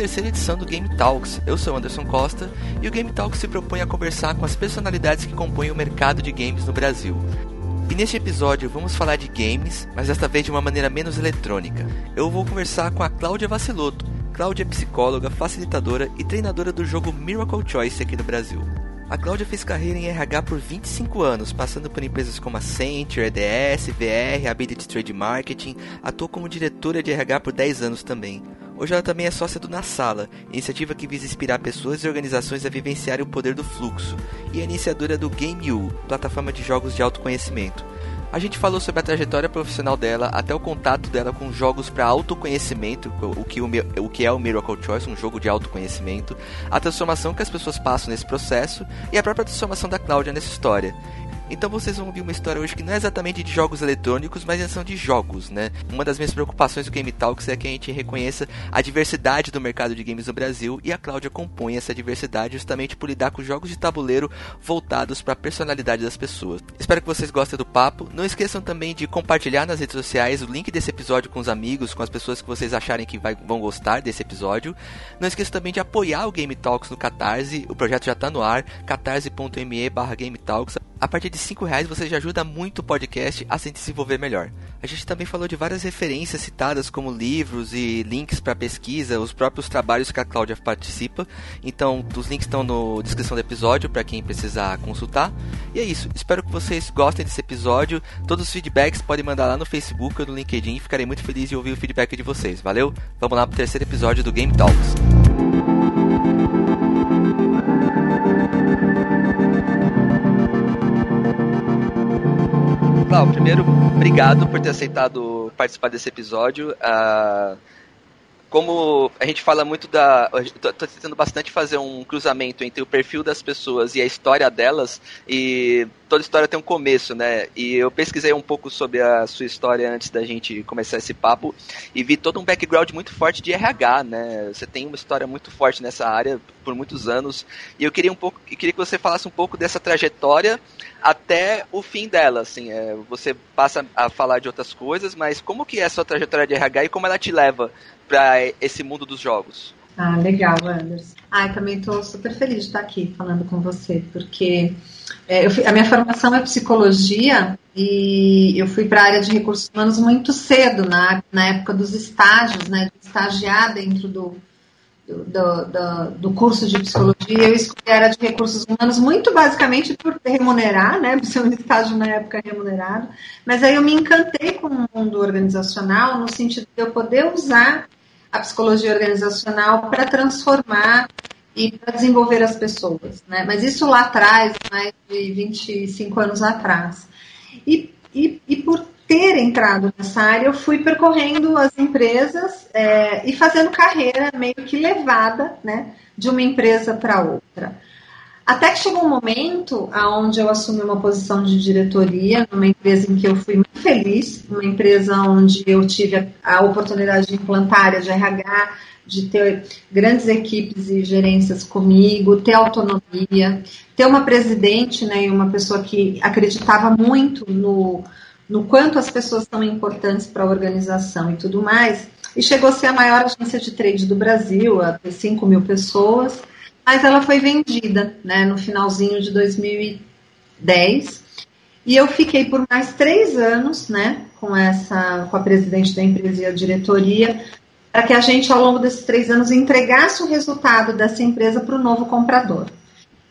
terceira edição do Game Talks. Eu sou Anderson Costa e o Game Talks se propõe a conversar com as personalidades que compõem o mercado de games no Brasil. E neste episódio vamos falar de games, mas desta vez de uma maneira menos eletrônica. Eu vou conversar com a Cláudia Vaciloto. Cláudia é psicóloga, facilitadora e treinadora do jogo Miracle Choice aqui no Brasil. A Cláudia fez carreira em RH por 25 anos, passando por empresas como a Accenture, EDS, VR, Ability Trade Marketing, atuou como diretora de RH por 10 anos também. Hoje ela também é sócia do Na Sala, iniciativa que visa inspirar pessoas e organizações a vivenciarem o poder do fluxo, e é iniciadora do Game U, plataforma de jogos de autoconhecimento. A gente falou sobre a trajetória profissional dela, até o contato dela com jogos para autoconhecimento, o que, o, o que é o Miracle Choice, um jogo de autoconhecimento, a transformação que as pessoas passam nesse processo e a própria transformação da Cláudia nessa história. Então vocês vão ouvir uma história hoje que não é exatamente de jogos eletrônicos, mas são de jogos, né? Uma das minhas preocupações do Game Talks é que a gente reconheça a diversidade do mercado de games no Brasil e a Cláudia compõe essa diversidade justamente por lidar com jogos de tabuleiro voltados para a personalidade das pessoas. Espero que vocês gostem do papo. Não esqueçam também de compartilhar nas redes sociais o link desse episódio com os amigos, com as pessoas que vocês acharem que vai, vão gostar desse episódio. Não esqueçam também de apoiar o Game Talks no Catarse. O projeto já está no ar, catarse.me/gametalks. A partir de 5 reais você já ajuda muito o podcast a se desenvolver melhor. A gente também falou de várias referências citadas como livros e links para pesquisa, os próprios trabalhos que a Cláudia participa. Então, os links estão na descrição do episódio para quem precisar consultar. E é isso. Espero que vocês gostem desse episódio. Todos os feedbacks podem mandar lá no Facebook ou no LinkedIn. Ficarei muito feliz de ouvir o feedback de vocês. Valeu? Vamos lá para o terceiro episódio do Game Talks. Primeiro, obrigado por ter aceitado participar desse episódio. Uh, como a gente fala muito da. Estou tentando bastante fazer um cruzamento entre o perfil das pessoas e a história delas, e toda história tem um começo, né? E eu pesquisei um pouco sobre a sua história antes da gente começar esse papo e vi todo um background muito forte de RH, né? Você tem uma história muito forte nessa área por muitos anos, e eu queria um pouco, queria que você falasse um pouco dessa trajetória até o fim dela, assim, é, você passa a falar de outras coisas, mas como que é a sua trajetória de RH e como ela te leva para esse mundo dos jogos? Ah, legal, Anderson. Ah, também estou super feliz de estar aqui falando com você, porque é, eu, a minha formação é psicologia e eu fui para a área de recursos humanos muito cedo, na, na época dos estágios, né, de estagiar dentro do, do, do, do, curso de psicologia, eu escolhi a área de recursos humanos muito basicamente por remunerar, né, por ser um estágio na época remunerado, mas aí eu me encantei com o mundo organizacional no sentido de eu poder usar a psicologia organizacional para transformar e para desenvolver as pessoas, né, mas isso lá atrás, mais de 25 anos atrás. E, e, e por ter entrado nessa área, eu fui percorrendo as empresas é, e fazendo carreira meio que levada, né, de uma empresa para outra. Até que chegou um momento onde eu assumi uma posição de diretoria numa empresa em que eu fui muito feliz, uma empresa onde eu tive a, oportunidade de implantar área de RH, de ter grandes equipes e gerências comigo, ter autonomia, ter uma presidente né, e uma pessoa que acreditava muito no, no quanto as pessoas são importantes para a organização e tudo mais. E chegou a ser a maior agência de trade do Brasil, a ter 5 mil pessoas, mas ela foi vendida né, no finalzinho de 2010. E eu fiquei por mais três anos né, com, essa, com a presidente da empresa e a diretoria, para que a gente, ao longo desses três anos, entregasse o resultado dessa empresa para o novo comprador.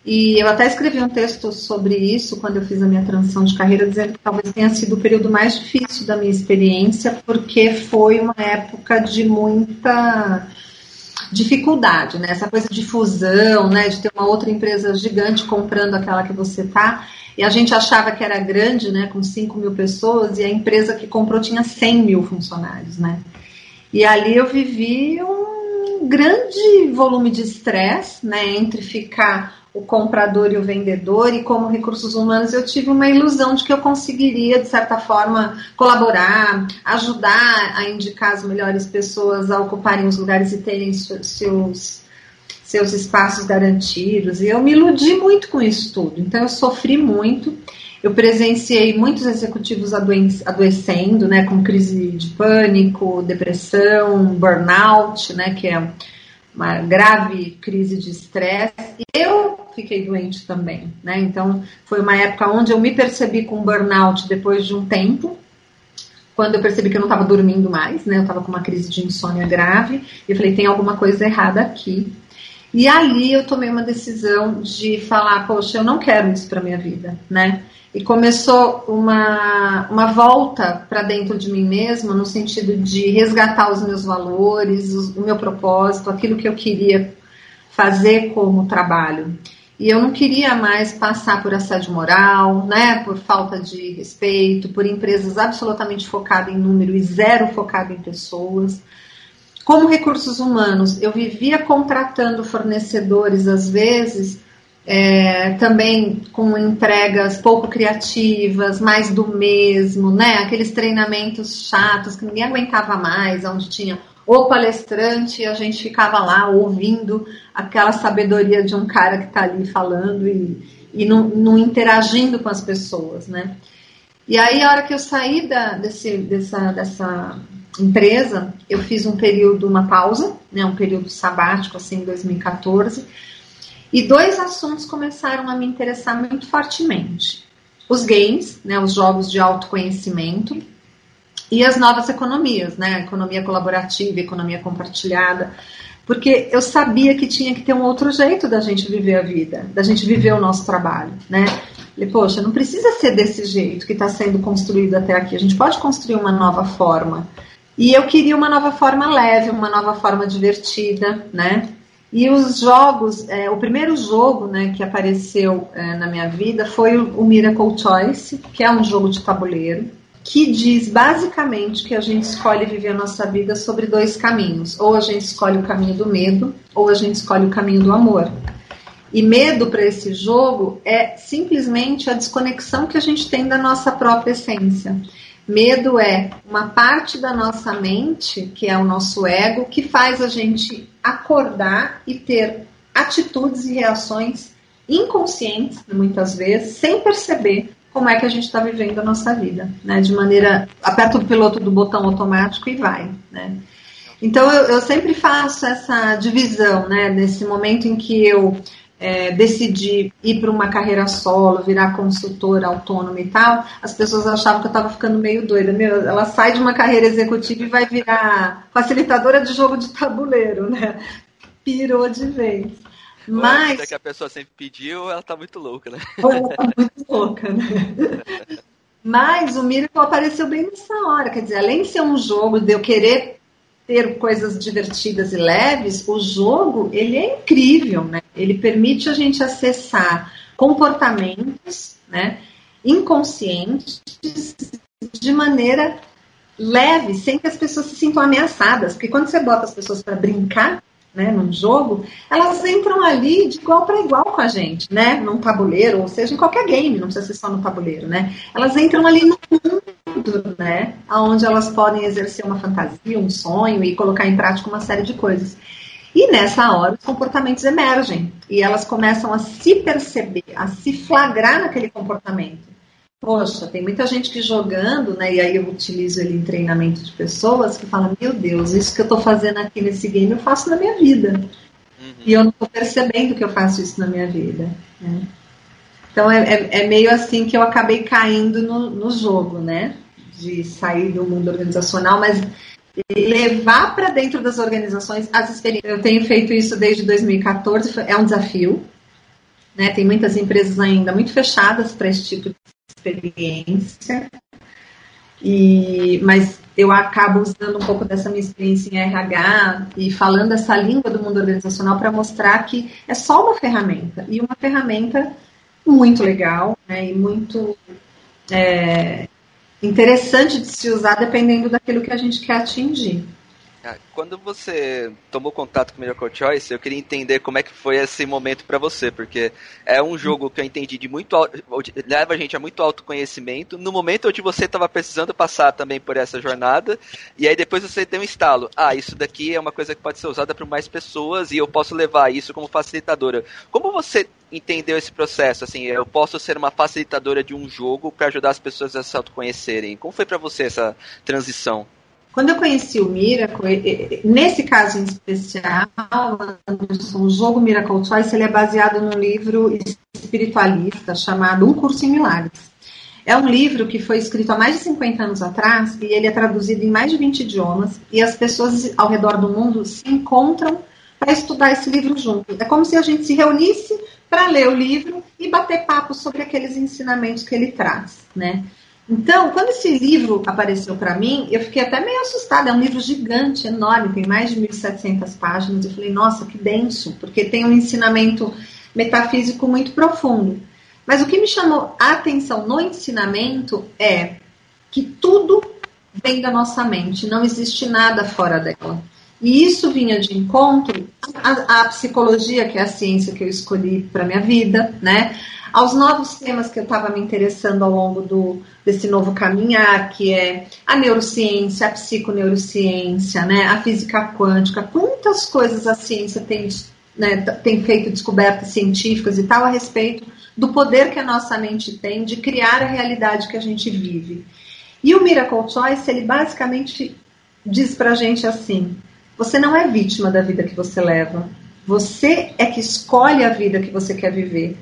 E eu até escrevi um texto sobre isso quando eu fiz a minha transição de carreira, dizendo que talvez tenha sido o período mais difícil da minha experiência, porque foi uma época de muita dificuldade, né? Essa coisa de fusão, né? De ter uma outra empresa gigante comprando aquela que você tá. E a gente achava que era grande, né? Com 5 mil pessoas, e a empresa que comprou tinha 100 mil funcionários, né? E ali eu vivi um grande volume de estresse, né? Entre ficar o comprador e o vendedor, e como recursos humanos eu tive uma ilusão de que eu conseguiria, de certa forma, colaborar, ajudar a indicar as melhores pessoas a ocuparem os lugares e terem seus, seus espaços garantidos. E eu me iludi muito com isso tudo, então eu sofri muito. Eu presenciei muitos executivos adoecendo, né, com crise de pânico, depressão, burnout, né, que é uma grave crise de estresse. Eu fiquei doente também, né? Então, foi uma época onde eu me percebi com burnout depois de um tempo, quando eu percebi que eu não estava dormindo mais, né? Eu estava com uma crise de insônia grave. E falei, tem alguma coisa errada aqui. E ali eu tomei uma decisão de falar, poxa, eu não quero isso para minha vida, né? E começou uma, uma volta para dentro de mim mesma, no sentido de resgatar os meus valores, o meu propósito, aquilo que eu queria fazer como trabalho. E eu não queria mais passar por assédio moral, né, por falta de respeito, por empresas absolutamente focadas em número e zero focado em pessoas. Como recursos humanos, eu vivia contratando fornecedores, às vezes, é, também com entregas pouco criativas, mais do mesmo, né? Aqueles treinamentos chatos que ninguém aguentava mais, onde tinha o palestrante e a gente ficava lá ouvindo aquela sabedoria de um cara que está ali falando e, e não, não, interagindo com as pessoas, né? E aí, a hora que eu saí da, desse, dessa, dessa empresa, eu fiz um período, uma pausa, né, um período sabático, assim, em 2014, e dois assuntos começaram a me interessar muito fortemente. Os games, né, os jogos de autoconhecimento, e as novas economias, né, economia colaborativa, economia compartilhada, porque eu sabia que tinha que ter um outro jeito da gente viver a vida, da gente viver o nosso trabalho, né? Poxa, não precisa ser desse jeito que está sendo construído até aqui, a gente pode construir uma nova forma. E eu queria uma nova forma leve, uma nova forma divertida, né? E os jogos, é, o primeiro jogo né, que apareceu é, na minha vida foi o, Miracle Choice, que é um jogo de tabuleiro, que diz basicamente que a gente escolhe viver a nossa vida sobre dois caminhos. Ou a gente escolhe o caminho do medo, ou a gente escolhe o caminho do amor. E medo para esse jogo é simplesmente a desconexão que a gente tem da nossa própria essência. Medo é uma parte da nossa mente, que é o nosso ego, que faz a gente acordar e ter atitudes e reações inconscientes, muitas vezes, sem perceber como é que a gente está vivendo a nossa vida, né? De maneira, aperta o piloto do botão automático e vai, né? Então eu, eu sempre faço essa divisão, né? Nesse momento em que eu é, decidir ir para uma carreira solo, virar consultora autônoma e tal, as pessoas achavam que eu estava ficando meio doida. Meu, ela sai de uma carreira executiva e vai virar facilitadora de jogo de tabuleiro, né? Pirou de vez. Mas. que a pessoa sempre pediu, ela tá muito louca, né? Ela tá muito louca, né? Mas o Miracle apareceu bem nessa hora. Quer dizer, além de ser um jogo de eu querer ter coisas divertidas e leves, o jogo ele é incrível, né? Ele permite a gente acessar comportamentos, né, inconscientes de maneira leve, sem que as pessoas se sintam ameaçadas, porque quando você bota as pessoas para brincar, né, num jogo, elas entram ali de igual para igual com a gente, né, num tabuleiro, ou seja, em qualquer game, não precisa ser só no tabuleiro, né, elas entram ali no mundo, né, onde elas podem exercer uma fantasia, um sonho e colocar em prática uma série de coisas. E nessa hora os comportamentos emergem e elas começam a se perceber, a se flagrar naquele comportamento. Poxa, tem muita gente que jogando, né? E aí eu utilizo ele em treinamento de pessoas que falam: Meu Deus, isso que eu estou fazendo aqui nesse game eu faço na minha vida. Uhum. E eu não estou percebendo que eu faço isso na minha vida. Né? Então é, é, é, meio assim que eu acabei caindo no, no jogo, né? De sair do mundo organizacional, mas levar para dentro das organizações as experiências. Eu tenho feito isso desde 2014, é um desafio. Né? Tem muitas empresas ainda muito fechadas para esse tipo de experiência. E, mas eu acabo usando um pouco dessa minha experiência em RH e falando essa língua do mundo organizacional para mostrar que é só uma ferramenta e uma ferramenta muito legal né, e muito é, interessante de se usar dependendo daquilo que a gente quer atingir. Ah, quando você tomou contato com Miracle Choice, eu queria entender como é que foi esse momento para você, porque é um jogo que eu entendi de muito leva a gente a muito autoconhecimento. No momento onde você estava precisando passar também por essa jornada, e aí depois você tem um estalo. Ah, isso daqui é uma coisa que pode ser usada por mais pessoas e eu posso levar isso como facilitadora. Como você entendeu esse processo? Assim, eu posso ser uma facilitadora de um jogo para ajudar as pessoas a se autoconhecerem. Como foi para você essa transição? Quando eu conheci o Miracle, nesse caso em especial, o jogo Miracle Choice ele é baseado num livro espiritualista chamado Um Curso em Milagres. É um livro que foi escrito há mais de 50 anos atrás e ele é traduzido em mais de 20 idiomas e as pessoas ao redor do mundo se encontram para estudar esse livro junto. É como se a gente se reunisse para ler o livro e bater papo sobre aqueles ensinamentos que ele traz, né? Então, quando esse livro apareceu para mim, eu fiquei até meio assustada. É um livro gigante, enorme, tem mais de 1.700 páginas. Eu falei, nossa, que denso, porque tem um ensinamento metafísico muito profundo. Mas o que me chamou a atenção no ensinamento é que tudo vem da nossa mente, não existe nada fora dela. E isso vinha de encontro à, à psicologia, que é a ciência que eu escolhi para minha vida, né? Aos novos temas que eu estava me interessando ao longo do, desse novo caminhar, que é a neurociência, a psiconeurociência, né? A física quântica, quantas coisas a ciência tem, né, tem feito descobertas científicas e tal a respeito do poder que a nossa mente tem de criar a realidade que a gente vive. E o Miracle Choice, ele basicamente diz pra gente assim: você não é vítima da vida que você leva. Você é que escolhe a vida que você quer viver.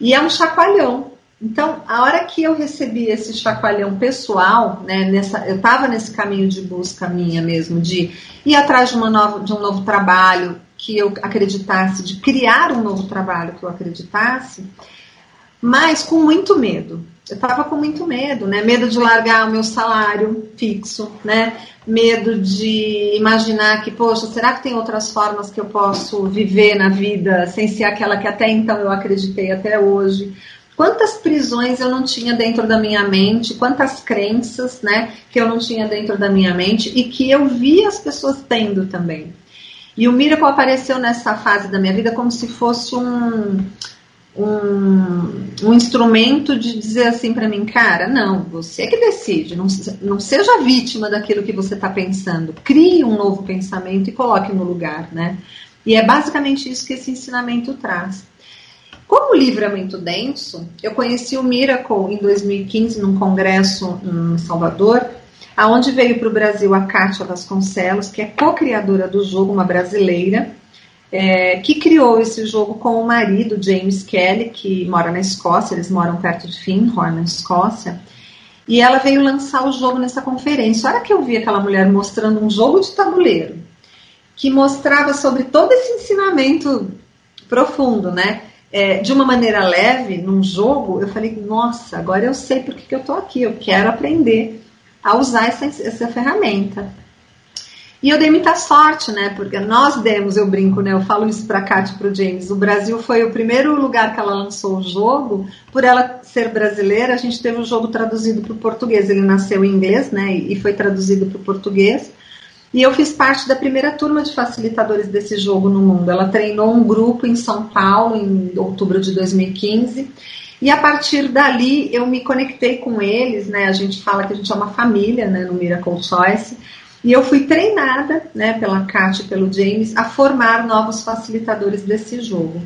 E é um chacoalhão. Então, a hora que eu recebi esse chacoalhão pessoal, né, nessa, eu estava nesse caminho de busca minha mesmo, de ir atrás de, uma nova, de um novo trabalho que eu acreditasse, de criar um novo trabalho que eu acreditasse, mas com muito medo. Eu estava com muito medo, né? Medo de largar o meu salário fixo, né? Medo de imaginar que, poxa, será que tem outras formas que eu posso viver na vida sem ser aquela que até então eu acreditei até hoje? Quantas prisões eu não tinha dentro da minha mente, quantas crenças, né, que eu não tinha dentro da minha mente e que eu via as pessoas tendo também. E o Miracle apareceu nessa fase da minha vida como se fosse um, um, um instrumento de dizer assim para mim, cara, não, você que decide, não, não seja vítima daquilo que você está pensando, crie um novo pensamento e coloque no lugar, né? E é basicamente isso que esse ensinamento traz. Como o livro é muito denso, eu conheci o Miracle em 2015 num congresso em Salvador, aonde veio para o Brasil a Kátia Vasconcelos, que é co-criadora do jogo, uma brasileira, é, que criou esse jogo com o marido, James Kelly, que mora na Escócia, eles moram perto de Finhorn, na Escócia. E ela veio lançar o jogo nessa conferência. A hora que eu vi aquela mulher mostrando um jogo de tabuleiro, que mostrava sobre todo esse ensinamento profundo, né? É, de uma maneira leve, num jogo, eu falei, nossa, agora eu sei por que, que eu tô aqui, eu quero aprender a usar essa, essa ferramenta. E eu dei muita sorte, né? Porque nós demos, eu brinco, né? Eu falo isso para a Kátia e para o James. O Brasil foi o primeiro lugar que ela lançou o jogo. Por ela ser brasileira, a gente teve o jogo traduzido para o português. Ele nasceu em inglês, né? E foi traduzido para o português. E eu fiz parte da primeira turma de facilitadores desse jogo no mundo. Ela treinou um grupo em São Paulo em outubro de 2015. E a partir dali eu me conectei com eles, né? A gente fala que a gente é uma família, né? No Miracle Choice. E eu fui treinada, né, pela Kátia e pelo James, a formar novos facilitadores desse jogo.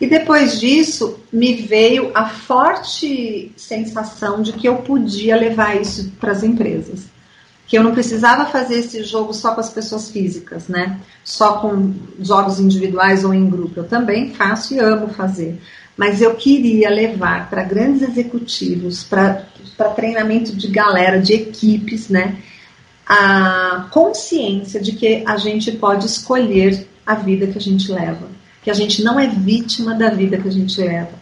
E depois disso, me veio a forte sensação de que eu podia levar isso para as empresas. Que eu não precisava fazer esse jogo só com as pessoas físicas, né? Só com jogos individuais ou em grupo. Eu também faço e amo fazer. Mas eu queria levar para grandes executivos, para treinamento de galera, de equipes, né? A consciência de que a gente pode escolher a vida que a gente leva, que a gente não é vítima da vida que a gente leva.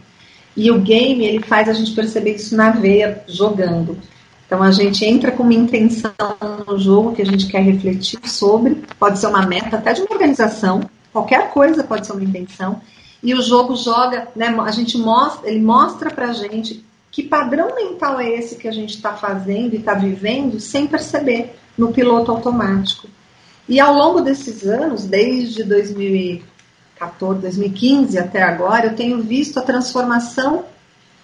E o game ele faz a gente perceber isso na veia jogando. Então a gente entra com uma intenção no jogo que a gente quer refletir sobre, pode ser uma meta até de uma organização, qualquer coisa pode ser uma intenção. E o jogo joga, né, a gente mostra, ele mostra pra gente que padrão mental é esse que a gente está fazendo e está vivendo sem perceber no piloto automático. E ao longo desses anos, desde 2014, 2015 até agora, eu tenho visto a transformação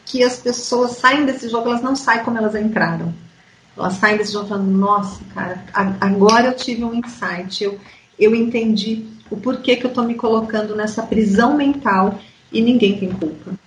que as pessoas saem desse jogo, elas não saem como elas entraram. Elas saem desse jogo falando, nossa, cara, agora eu tive um insight, eu, eu entendi o porquê que eu estou me colocando nessa prisão mental e ninguém tem culpa.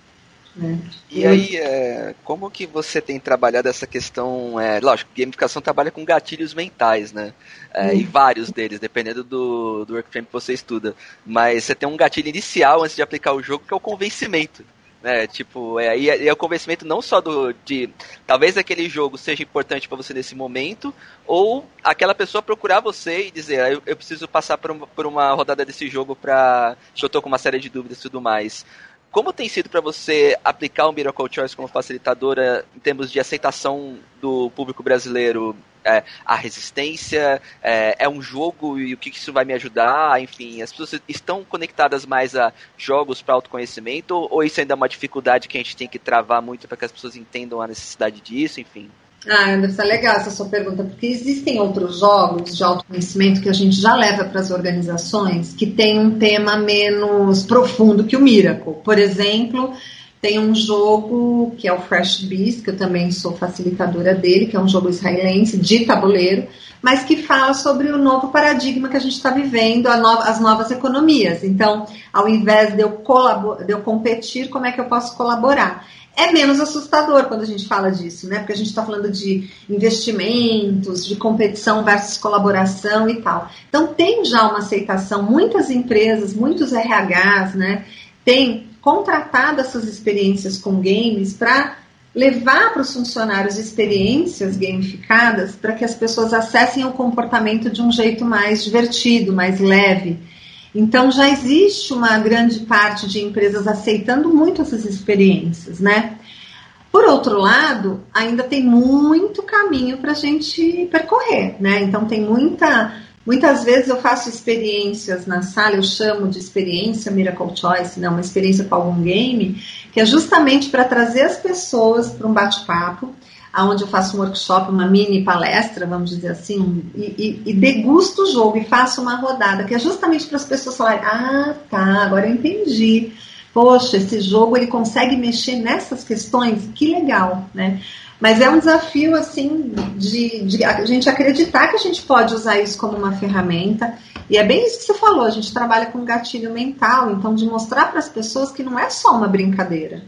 Né? E aí, é, como que você tem trabalhado essa questão? É, lógico, gamificação trabalha com gatilhos mentais, né? É, uhum. E vários deles, dependendo do, do workframe que você estuda. Mas você tem um gatilho inicial antes de aplicar o jogo, que é o convencimento. Né? Tipo, é, e, é, é o convencimento não só do de talvez aquele jogo seja importante para você nesse momento, ou aquela pessoa procurar você e dizer, ah, eu, eu preciso passar por uma, por uma rodada desse jogo para eu tô com uma série de dúvidas e tudo mais. Como tem sido para você aplicar o Miracle Choice como facilitadora em termos de aceitação do público brasileiro? É, a resistência, é, é, um jogo e o que isso vai me ajudar? Enfim, as pessoas estão conectadas mais a jogos para autoconhecimento ou isso ainda é uma dificuldade que a gente tem que travar muito para que as pessoas entendam a necessidade disso? Enfim. Ah, Anderson, legal essa sua pergunta, porque existem outros jogos de autoconhecimento que a gente já leva para as organizações que tem um tema menos profundo que o Miracle. Por exemplo, tem um jogo que é o Fresh Beast, que eu também sou facilitadora dele, que é um jogo israelense de tabuleiro, mas que fala sobre o novo paradigma que a gente está vivendo, as novas economias. Então, ao invés de eu, de eu competir, como é que eu posso colaborar? é menos assustador quando a gente fala disso, né? Porque a gente está falando de investimentos, de competição versus colaboração e tal. Então tem já uma aceitação, muitas empresas, muitos RHs, né? Têm contratado essas experiências com games para levar para os funcionários experiências gamificadas para que as pessoas acessem o comportamento de um jeito mais divertido, mais leve. Então já existe uma grande parte de empresas aceitando muito essas experiências, né? Por outro lado, ainda tem muito caminho para a gente percorrer, né? Então tem muita, muitas vezes eu faço experiências na sala, eu chamo de experiência Miracle Choice, não, uma experiência com algum game, que é justamente para trazer as pessoas para um bate-papo aonde eu faço um workshop, uma mini palestra, vamos dizer assim, e, e, e degusto o jogo e faço uma rodada, que é justamente para as pessoas falarem, ah, tá, agora eu entendi. Poxa, esse jogo ele consegue mexer nessas questões, que legal, né? Mas é um desafio, assim, de, de, a gente acreditar que a gente pode usar isso como uma ferramenta. E é bem isso que você falou, a gente trabalha com gatilho mental, então de mostrar para as pessoas que não é só uma brincadeira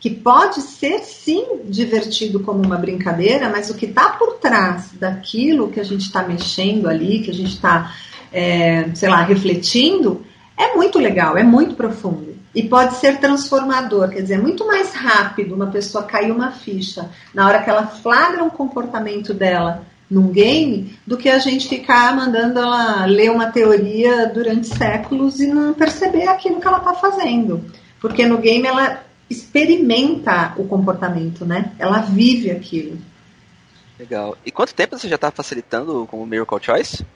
que pode ser sim divertido como uma brincadeira, mas o que está por trás daquilo que a gente está mexendo ali, que a gente está, é, sei lá, refletindo, é muito legal, é muito profundo. E pode ser transformador, quer dizer, é muito mais rápido uma pessoa cair uma ficha na hora que ela flagra um comportamento dela num game do que a gente ficar mandando ela ler uma teoria durante séculos e não perceber aquilo que ela está fazendo. Porque no game ela experimenta o comportamento, né? Ela vive aquilo. Legal. E quanto tempo você já está facilitando com o Miracle Choice?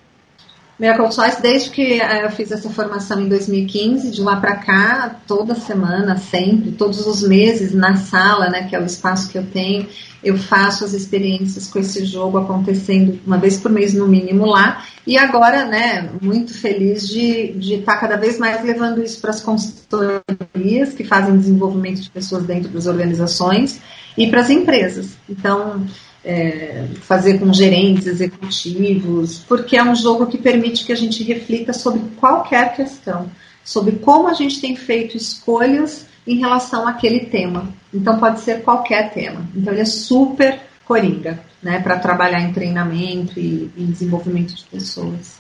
Miracle Choice, desde que eh, eu fiz essa formação em 2015, de lá para cá, toda semana, sempre, todos os meses, na sala, né, que é o espaço que eu tenho, eu faço as experiências com esse jogo acontecendo uma vez por mês no mínimo lá. E agora, né, muito feliz de estar tá cada vez mais levando isso para as consultorias que fazem desenvolvimento de pessoas dentro das organizações e para as empresas. Então, é, fazer com gerentes executivos, porque é um jogo que permite que a gente reflita sobre qualquer questão, sobre como a gente tem feito escolhas em relação àquele tema. Então pode ser qualquer tema. Então ele é super coringa, né, para trabalhar em treinamento e, e desenvolvimento de pessoas.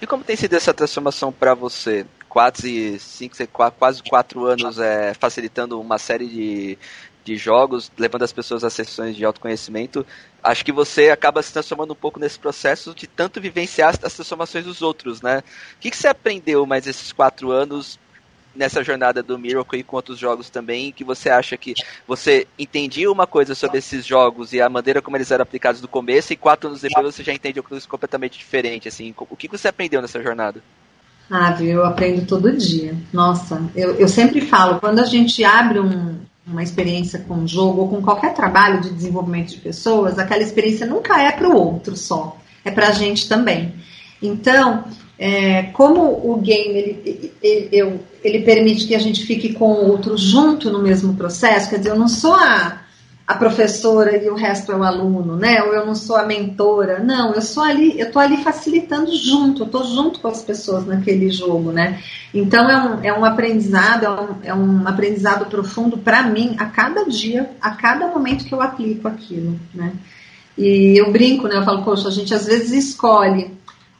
E como tem sido essa transformação para você? Quase cinco, quase quatro anos é, facilitando uma série de, de jogos, levando as pessoas a sessões de autoconhecimento, acho que você acaba se transformando um pouco nesse processo de tanto vivenciar as transformações dos outros, né? O que, que você aprendeu mais esses quatro anos nessa jornada do Miracle e com outros jogos também, que você acha que você entendia uma coisa sobre esses jogos e a maneira como eles eram aplicados no começo, e quatro anos depois você já entende coisa completamente diferente, assim. O que você aprendeu nessa jornada? Ah, viu, eu aprendo todo dia. Nossa, eu, eu sempre falo, quando a gente abre um, uma experiência com um jogo ou com qualquer trabalho de desenvolvimento de pessoas, aquela experiência nunca é para o outro só, é para a gente também. Então, é, como o game ele, ele, ele, permite que a gente fique com o outro junto no mesmo processo, quer dizer, eu não sou a, a professora e o resto é o aluno, né? Ou eu não sou a mentora. Não, eu sou ali, eu tô ali facilitando junto, eu tô junto com as pessoas naquele jogo, né? Então é um, é um aprendizado, é um, é um aprendizado profundo para mim a cada dia, a cada momento que eu aplico aquilo, né? E eu brinco, né? Eu falo, poxa, a gente às vezes escolhe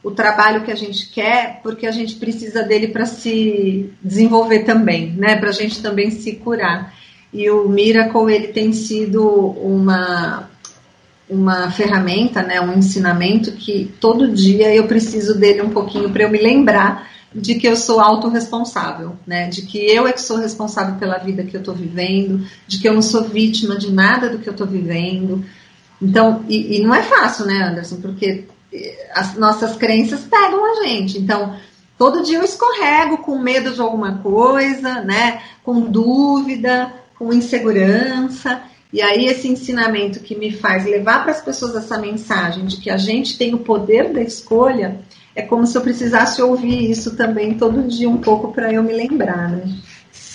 o trabalho que a gente quer porque a gente precisa dele para se desenvolver também, né? Para a gente também se curar. E o Miracle ele tem sido uma uma ferramenta, né, um ensinamento que todo dia eu preciso dele um pouquinho para eu me lembrar de que eu sou autorresponsável, né, de que eu é que sou responsável pela vida que eu estou vivendo, de que eu não sou vítima de nada do que eu estou vivendo. Então, e, e não é fácil, né, Anderson, porque as nossas crenças pegam a gente. Então, todo dia eu escorrego com medo de alguma coisa, né, com dúvida, com insegurança. E aí, esse ensinamento que me faz levar para as pessoas essa mensagem de que a gente tem o poder da escolha, é como se eu precisasse ouvir isso também todo dia um pouco para eu me lembrar, né?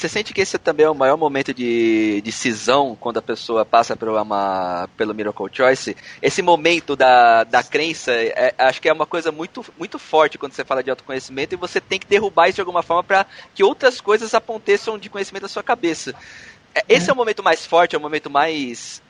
Você sente que esse também é o maior momento de, de cisão quando a pessoa passa por uma, pelo Miracle Choice? Esse momento da, da crença, é, acho que é uma coisa muito, muito forte quando você fala de autoconhecimento e você tem que derrubar isso de alguma forma para que outras coisas aconteçam de conhecimento da sua cabeça. É, esse é o momento mais forte, é o momento mais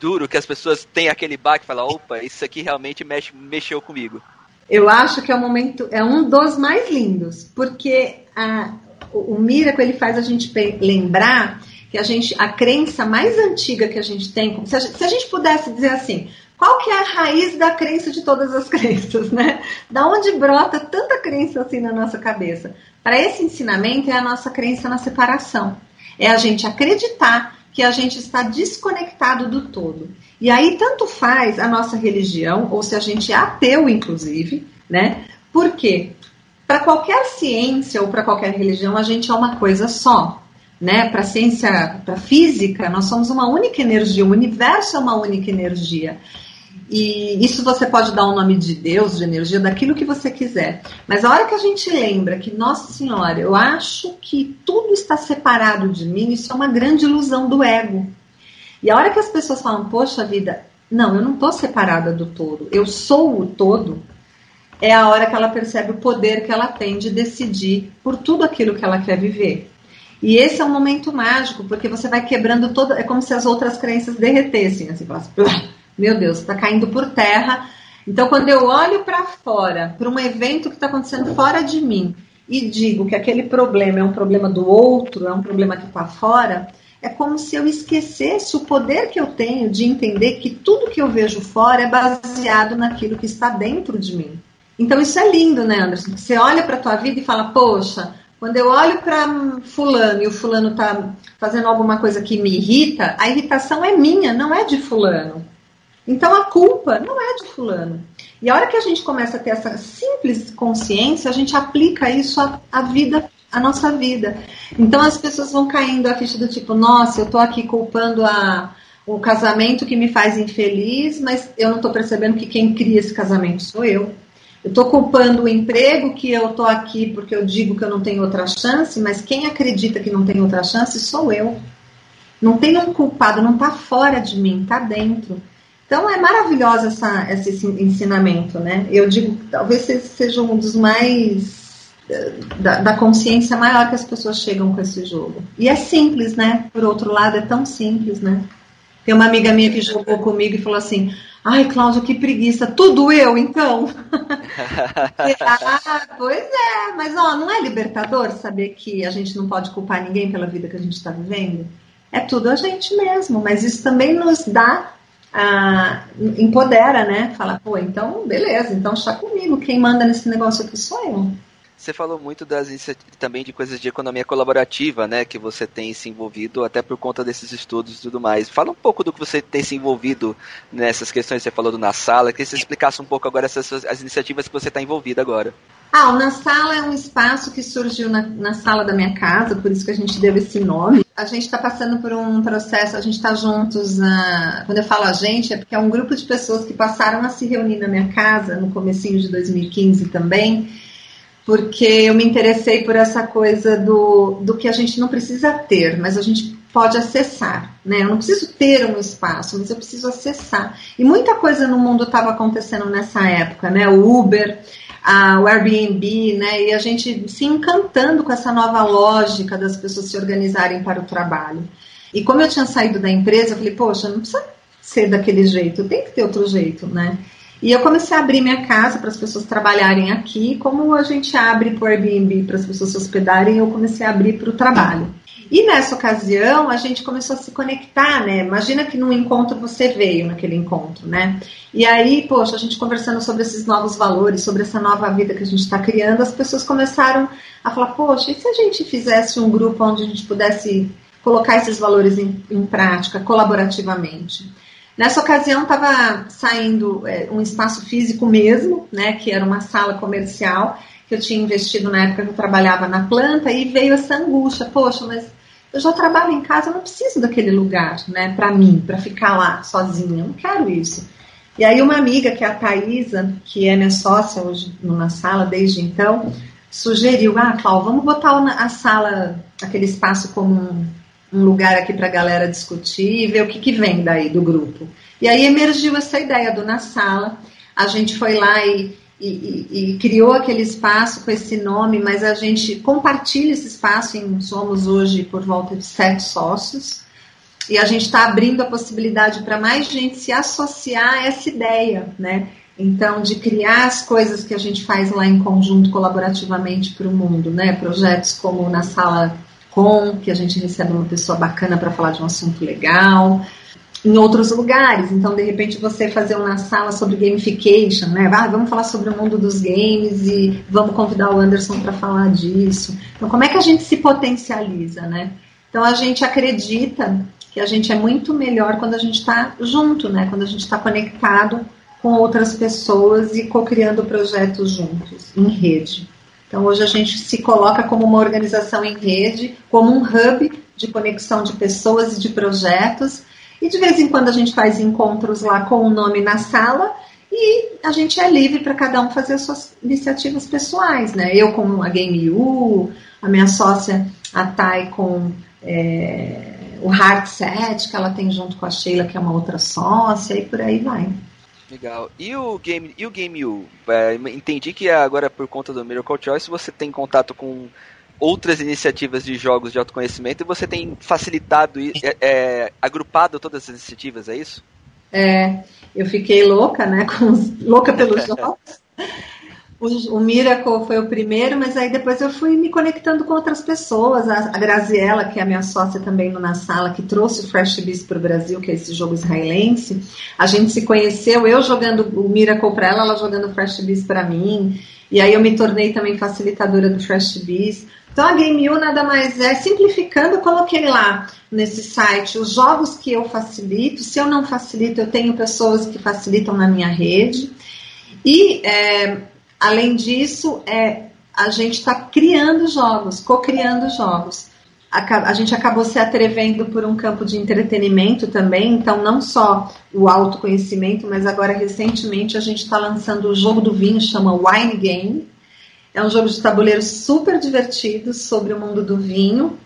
duro que as pessoas têm aquele baque e falam, opa, isso aqui realmente mexe, mexeu comigo. Eu acho que é o momento, é um dos mais lindos, porque a, o, o Miracle ele faz a gente lembrar que a gente, a crença mais antiga que a gente tem, se a gente, se a gente pudesse dizer assim, qual que é a raiz da crença de todas as crenças, né? Da onde brota tanta crença assim na nossa cabeça? Para esse ensinamento é a nossa crença na separação. É a gente acreditar que a gente está desconectado do todo. E aí tanto faz a nossa religião, ou se a gente é ateu, inclusive, né? Por quê? Para qualquer ciência ou para qualquer religião, a gente é uma coisa só. Né? Para a ciência, para física, nós somos uma única energia, o universo é uma única energia. E isso você pode dar o um nome de Deus, de energia, daquilo que você quiser. Mas a hora que a gente lembra que, Nossa Senhora, eu acho que tudo está separado de mim, isso é uma grande ilusão do ego. E a hora que as pessoas falam, poxa vida, não, eu não estou separada do todo, eu sou o todo, é a hora que ela percebe o poder que ela tem de decidir por tudo aquilo que ela quer viver. E esse é um momento mágico, porque você vai quebrando todo. É como se as outras crenças derretessem, assim, falasse, meu Deus, está caindo por terra. Então, quando eu olho para fora, para um evento que está acontecendo fora de mim, e digo que aquele problema é um problema do outro, é um problema que está fora, é como se eu esquecesse o poder que eu tenho de entender que tudo que eu vejo fora é baseado naquilo que está dentro de mim. Então isso é lindo, né, Anderson? Você olha para a tua vida e fala, poxa, quando eu olho para fulano e o fulano está fazendo alguma coisa que me irrita, a irritação é minha, não é de fulano. Então a culpa não é de fulano. E a hora que a gente começa a ter essa simples consciência, a gente aplica isso à, à vida, à nossa vida. Então as pessoas vão caindo a ficha do tipo, nossa, eu estou aqui culpando a, o casamento que me faz infeliz, mas eu não estou percebendo que quem cria esse casamento sou eu. Eu estou culpando o emprego que eu estou aqui porque eu digo que eu não tenho outra chance, mas quem acredita que não tem outra chance sou eu. Não tem um culpado, não está fora de mim, está dentro. Então é maravilhoso essa, esse ensinamento, né? Eu digo, talvez seja um dos mais eh, da, da, consciência maior que as pessoas chegam com esse jogo. E é simples, né? Por outro lado, é tão simples, né? Tem uma amiga minha que jogou comigo e falou assim: Ai, Cláudia, que preguiça, tudo eu então. ah, pois é, mas ó, não é libertador saber que a gente não pode culpar ninguém pela vida que a gente está vivendo? É tudo a gente mesmo, mas isso também nos dá ah, empodera, né? Fala, pô, então beleza, então está comigo. Quem manda nesse negócio aqui sou eu. Você falou muito das também de coisas de economia colaborativa, né? Que você tem se envolvido até por conta desses estudos e tudo mais. Fala um pouco do que você tem se envolvido nessas questões. Você falou do Na Sala. Queria que você explicasse um pouco agora essas as iniciativas que você está envolvida agora. Ah, o Na Sala é um espaço que surgiu na, na sala da minha casa, por isso que a gente deu esse nome. A gente está passando por um processo, a gente está juntos. Na... Quando eu falo a gente, é porque é um grupo de pessoas que passaram a se reunir na minha casa no comecinho de 2015 também porque eu me interessei por essa coisa do, do que a gente não precisa ter, mas a gente pode acessar, né? Eu não preciso ter um espaço, mas eu preciso acessar. E muita coisa no mundo estava acontecendo nessa época, né? O Uber, a, o Airbnb, né? E a gente se encantando com essa nova lógica das pessoas se organizarem para o trabalho. E como eu tinha saído da empresa, eu falei, poxa, não precisa ser daquele jeito, tem que ter outro jeito, né? E eu comecei a abrir minha casa para as pessoas trabalharem aqui, como a gente abre para o Airbnb para as pessoas se hospedarem, eu comecei a abrir para o trabalho. E nessa ocasião a gente começou a se conectar, né? Imagina que num encontro você veio naquele encontro, né? E aí, poxa, a gente conversando sobre esses novos valores, sobre essa nova vida que a gente está criando, as pessoas começaram a falar, poxa, e se a gente fizesse um grupo onde a gente pudesse colocar esses valores em, em prática, colaborativamente? Nessa ocasião estava saindo é, um espaço físico mesmo, né? Que era uma sala comercial que eu tinha investido na época que eu trabalhava na planta e veio essa angústia, poxa, mas eu já trabalho em casa, eu não preciso daquele lugar, né, para mim, para ficar lá sozinha, eu não quero isso. E aí uma amiga, que é a Thaisa, que é minha sócia hoje na sala desde então, sugeriu, ah, Cláudio, vamos botar a sala, aquele espaço como um, lugar aqui para a galera discutir e ver o que, que vem daí do grupo. E aí emergiu essa ideia do Na Sala, a gente foi lá e e, e, e, criou aquele espaço com esse nome, mas a gente compartilha esse espaço, em, somos hoje por volta de sete sócios, e a gente está abrindo a possibilidade para mais gente se associar a essa ideia, né? Então, de criar as coisas que a gente faz lá em conjunto, colaborativamente para o mundo, né? Projetos como na sala com, que a gente recebe uma pessoa bacana para falar de um assunto legal, em outros lugares. Então, de repente, você fazer uma sala sobre gamification, né? Ah, vamos falar sobre o mundo dos games e vamos convidar o Anderson para falar disso. Então, como é que a gente se potencializa, né? Então, a gente acredita que a gente é muito melhor quando a gente está junto, né? Quando a gente está conectado com outras pessoas e co-criando projetos juntos, em rede. Então, hoje a gente se coloca como uma organização em rede, como um hub de conexão de pessoas e de projetos e de vez em quando a gente faz encontros lá com o nome na sala e a gente é livre para cada um fazer as suas iniciativas pessoais, né? Eu com a Game U, a minha sócia, a Thay, com é, o Heartset, que ela tem junto com a Sheila, que é uma outra sócia, e por aí vai. Legal. E o Game, e o Game U? É, entendi que agora, por conta do Miracle Choice, você tem contato com outras iniciativas de jogos de autoconhecimento e você tem facilitado e é, é, agrupado todas as iniciativas, é isso? É, eu fiquei louca, né? Com, louca pelos jogos. O, o, Miracle foi o primeiro, mas aí depois eu fui me conectando com outras pessoas. A, a Graziella, que é a minha sócia também na sala, que trouxe o Fresh Beast para o Brasil, que é esse jogo israelense. A gente se conheceu, eu jogando o Miracle para ela, ela jogando o Fresh Beast para mim. E aí eu me tornei também facilitadora do Fresh Beast. Então a Game U nada mais é, simplificando, eu coloquei lá nesse site os jogos que eu facilito. Se eu não facilito, eu tenho pessoas que facilitam na minha rede. E é, além disso, é, a gente está criando jogos, co-criando jogos. A, a, gente acabou se atrevendo por um campo de entretenimento também, então não só o autoconhecimento, mas agora recentemente a gente está lançando o jogo do vinho, chama Wine Game é um jogo de tabuleiro super divertido sobre o mundo do vinho.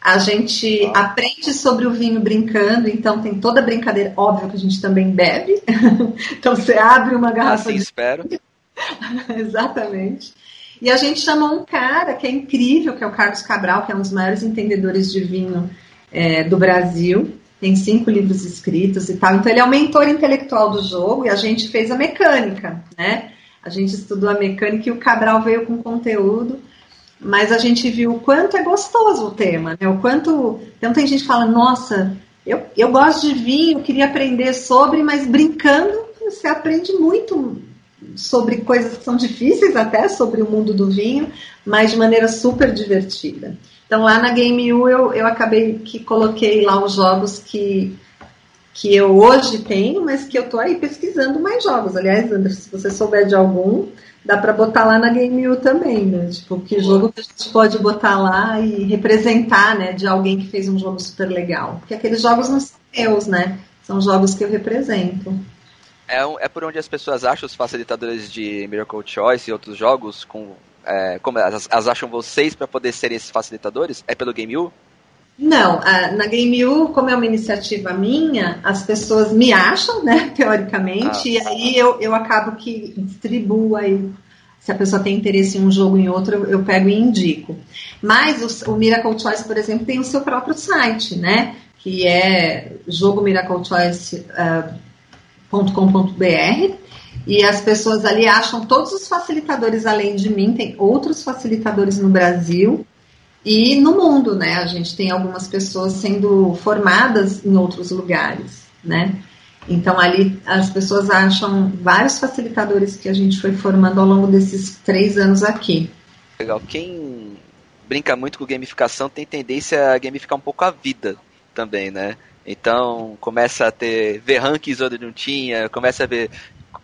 A gente ah. aprende sobre o vinho brincando, então tem toda a brincadeira. Óbvio que a gente também bebe. então você abre uma garrafa. Assim de... espero. Exatamente. E a gente chamou um cara que é incrível, que é o Carlos Cabral, que é um dos maiores entendedores de vinho é, do Brasil. Tem cinco livros escritos e tal. Então ele é o mentor intelectual do jogo e a gente fez a mecânica, né? A gente estudou a mecânica e o Cabral veio com conteúdo, mas a gente viu o quanto é gostoso o tema, né? O quanto. Então tem gente que fala, nossa, eu, eu gosto de vinho, queria aprender sobre, mas brincando você aprende muito sobre coisas que são difíceis até sobre o mundo do vinho, mas de maneira super divertida. Então lá na Game U eu, eu acabei que coloquei lá os jogos que que eu hoje tenho, mas que eu tô aí pesquisando mais jogos. Aliás, André, se você souber de algum, dá para botar lá na Game U também, né? Tipo, que jogo que a gente pode botar lá e representar, né, de alguém que fez um jogo super legal. Porque aqueles jogos não são meus, né? São jogos que eu represento. É, é por onde as pessoas acham os facilitadores de Miracle Choice e outros jogos, com, é, como elas, elas acham vocês para poder serem esses facilitadores? É pelo Game Não, na Game U, como é uma iniciativa minha, as pessoas me acham, né, teoricamente, ah. e aí eu, eu acabo que distribuo aí. Se a pessoa tem interesse em um jogo em outro, eu, eu pego e indico. Mas o, o Miracle Choice, por exemplo, tem o seu próprio site, né? Que é jogomiraclechoice.com.br e as pessoas ali acham todos os facilitadores além de mim, tem outros facilitadores no Brasil e no mundo, né? A gente tem algumas pessoas sendo formadas em outros lugares, né? Então ali as pessoas acham vários facilitadores que a gente foi formando ao longo desses três anos aqui. Legal. Quem brinca muito com gamificação tem tendência a gamificar um pouco a vida também, né? Então começa a ter ver rankings onde não tinha, começa a ver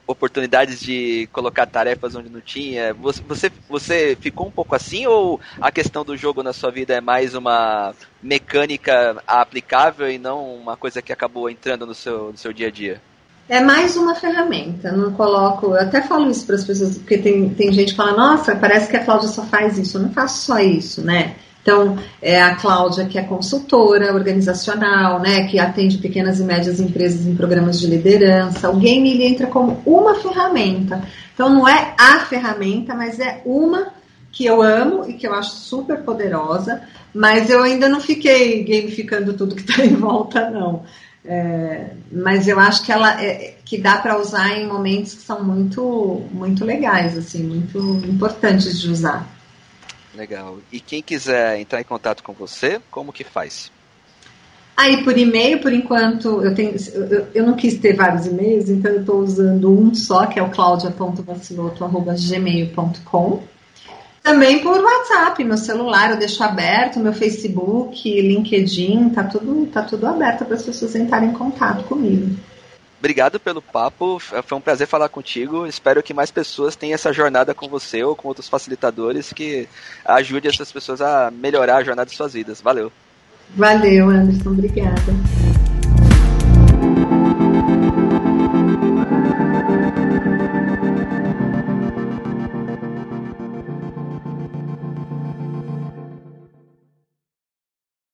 oportunidades de colocar tarefas onde não tinha. Você, você ficou um pouco assim ou a questão do jogo na sua vida é mais uma mecânica aplicável e não uma coisa que acabou entrando no seu, no seu dia a dia? É mais uma ferramenta, não coloco. Eu até falo isso para as pessoas, porque tem, tem gente que fala, nossa, parece que a Cláudia só faz isso. Eu não faço só isso, né? Então, é a Cláudia, que é consultora organizacional, né, que atende pequenas e médias empresas em programas de liderança. O game ele entra como uma ferramenta. Então, não é a ferramenta, mas é uma que eu amo e que eu acho super poderosa, mas eu ainda não fiquei gamificando tudo que está em volta, não. É, mas eu acho que ela é, que dá para usar em momentos que são muito muito legais, assim, muito importantes de usar. Legal. E quem quiser entrar em contato com você, como que faz? Aí por e-mail, por enquanto, eu, tenho, eu, eu não quis ter vários e-mails, então eu estou usando um só, que é o claudia.vaciloto.gmail.com. Também por WhatsApp, meu celular, eu deixo aberto, meu Facebook, LinkedIn, tá tudo, tá tudo aberto para as pessoas entrarem em contato comigo. Obrigado pelo papo, foi um prazer falar contigo. Espero que mais pessoas tenham essa jornada com você ou com outros facilitadores que ajude essas pessoas a melhorar a jornada de suas vidas. Valeu. Valeu, Anderson. Obrigada.